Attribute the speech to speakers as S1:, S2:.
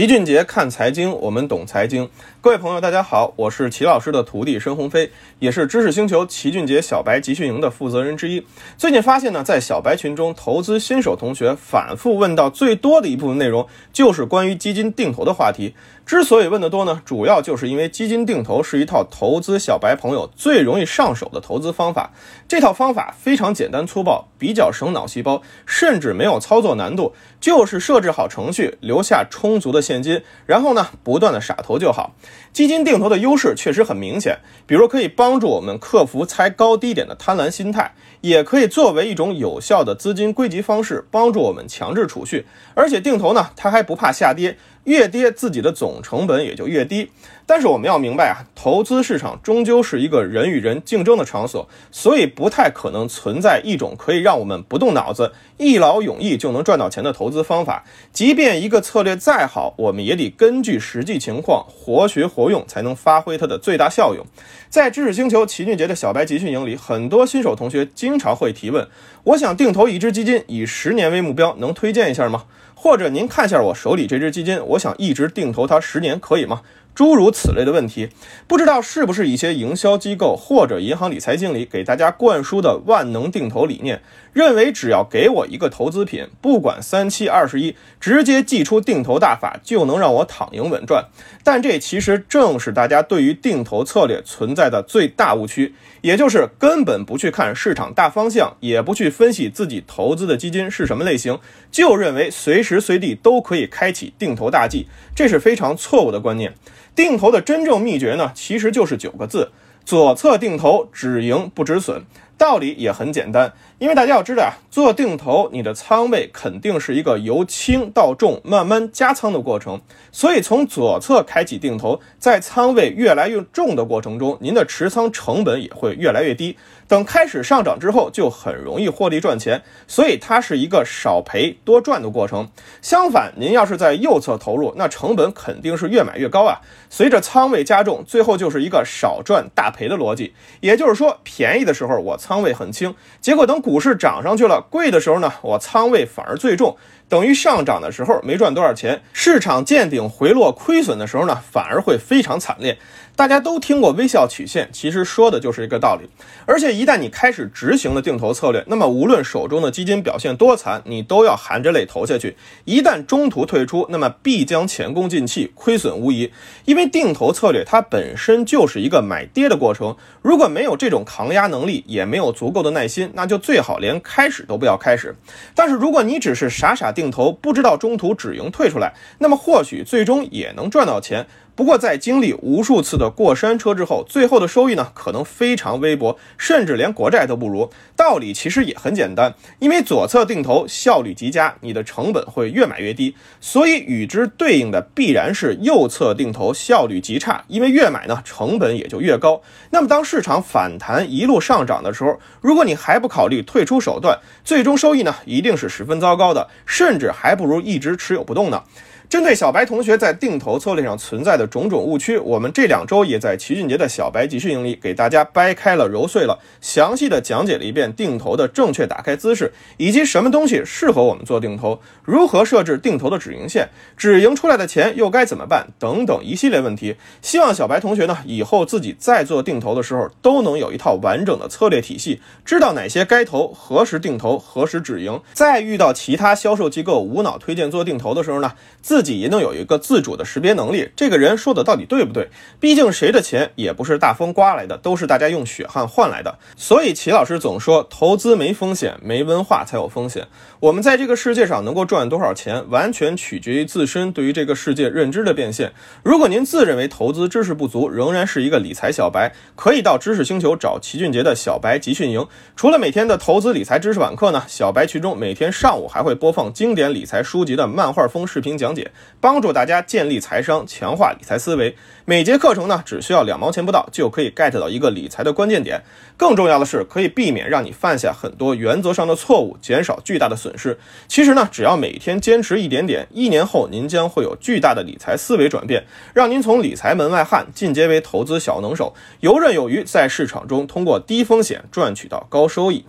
S1: 齐俊杰看财经，我们懂财经。各位朋友，大家好，我是齐老师的徒弟申鸿飞，也是知识星球齐俊杰小白集训营的负责人之一。最近发现呢，在小白群中，投资新手同学反复问到最多的一部分内容，就是关于基金定投的话题。之所以问得多呢，主要就是因为基金定投是一套投资小白朋友最容易上手的投资方法。这套方法非常简单粗暴，比较省脑细胞，甚至没有操作难度，就是设置好程序，留下充足的现金，然后呢，不断的傻投就好。基金定投的优势确实很明显，比如可以帮助我们克服猜高低点的贪婪心态，也可以作为一种有效的资金归集方式，帮助我们强制储蓄。而且定投呢，它还不怕下跌。越跌，自己的总成本也就越低。但是我们要明白啊，投资市场终究是一个人与人竞争的场所，所以不太可能存在一种可以让我们不动脑子、一劳永逸就能赚到钱的投资方法。即便一个策略再好，我们也得根据实际情况活学活用，才能发挥它的最大效用。在知识星球齐俊杰的小白集训营里，很多新手同学经常会提问：我想定投一只基金，以十年为目标，能推荐一下吗？或者您看一下我手里这只基金，我想一直定投它十年，可以吗？诸如此类的问题，不知道是不是一些营销机构或者银行理财经理给大家灌输的万能定投理念，认为只要给我一个投资品，不管三七二十一，直接祭出定投大法，就能让我躺赢稳赚。但这其实正是大家对于定投策略存在的最大误区，也就是根本不去看市场大方向，也不去分析自己投资的基金是什么类型，就认为随时随地都可以开启定投大计，这是非常错误的观念。定投的真正秘诀呢，其实就是九个字：左侧定投，止盈不止损。道理也很简单，因为大家要知道啊，做定投，你的仓位肯定是一个由轻到重慢慢加仓的过程。所以从左侧开启定投，在仓位越来越重的过程中，您的持仓成本也会越来越低。等开始上涨之后，就很容易获利赚钱。所以它是一个少赔多赚的过程。相反，您要是在右侧投入，那成本肯定是越买越高啊。随着仓位加重，最后就是一个少赚大赔的逻辑。也就是说，便宜的时候我仓仓位很轻，结果等股市涨上去了，贵的时候呢，我仓位反而最重。等于上涨的时候没赚多少钱，市场见顶回落亏损的时候呢，反而会非常惨烈。大家都听过微笑曲线，其实说的就是一个道理。而且一旦你开始执行了定投策略，那么无论手中的基金表现多惨，你都要含着泪投下去。一旦中途退出，那么必将前功尽弃，亏损无疑。因为定投策略它本身就是一个买跌的过程，如果没有这种抗压能力，也没有足够的耐心，那就最好连开始都不要开始。但是如果你只是傻傻定定投，不知道中途止盈退出来，那么或许最终也能赚到钱。不过，在经历无数次的过山车之后，最后的收益呢，可能非常微薄，甚至连国债都不如。道理其实也很简单，因为左侧定投效率极佳，你的成本会越买越低，所以与之对应的必然是右侧定投效率极差，因为越买呢，成本也就越高。那么，当市场反弹一路上涨的时候，如果你还不考虑退出手段，最终收益呢，一定是十分糟糕的，甚至还不如一直持有不动呢。针对小白同学在定投策略上存在的种种误区，我们这两周也在齐俊杰的小白集训营里给大家掰开了揉碎了，详细的讲解了一遍定投的正确打开姿势，以及什么东西适合我们做定投，如何设置定投的止盈线，止盈出来的钱又该怎么办等等一系列问题。希望小白同学呢以后自己在做定投的时候都能有一套完整的策略体系，知道哪些该投，何时定投，何时止盈。在遇到其他销售机构无脑推荐做定投的时候呢，自自己也能有一个自主的识别能力，这个人说的到底对不对？毕竟谁的钱也不是大风刮来的，都是大家用血汗换来的。所以齐老师总说，投资没风险，没文化才有风险。我们在这个世界上能够赚多少钱，完全取决于自身对于这个世界认知的变现。如果您自认为投资知识不足，仍然是一个理财小白，可以到知识星球找齐俊杰的小白集训营。除了每天的投资理财知识晚课呢，小白群中每天上午还会播放经典理财书籍的漫画风视频讲解。帮助大家建立财商，强化理财思维。每节课程呢，只需要两毛钱不到，就可以 get 到一个理财的关键点。更重要的是，可以避免让你犯下很多原则上的错误，减少巨大的损失。其实呢，只要每天坚持一点点，一年后您将会有巨大的理财思维转变，让您从理财门外汉进阶为投资小能手，游刃有余，在市场中通过低风险赚取到高收益。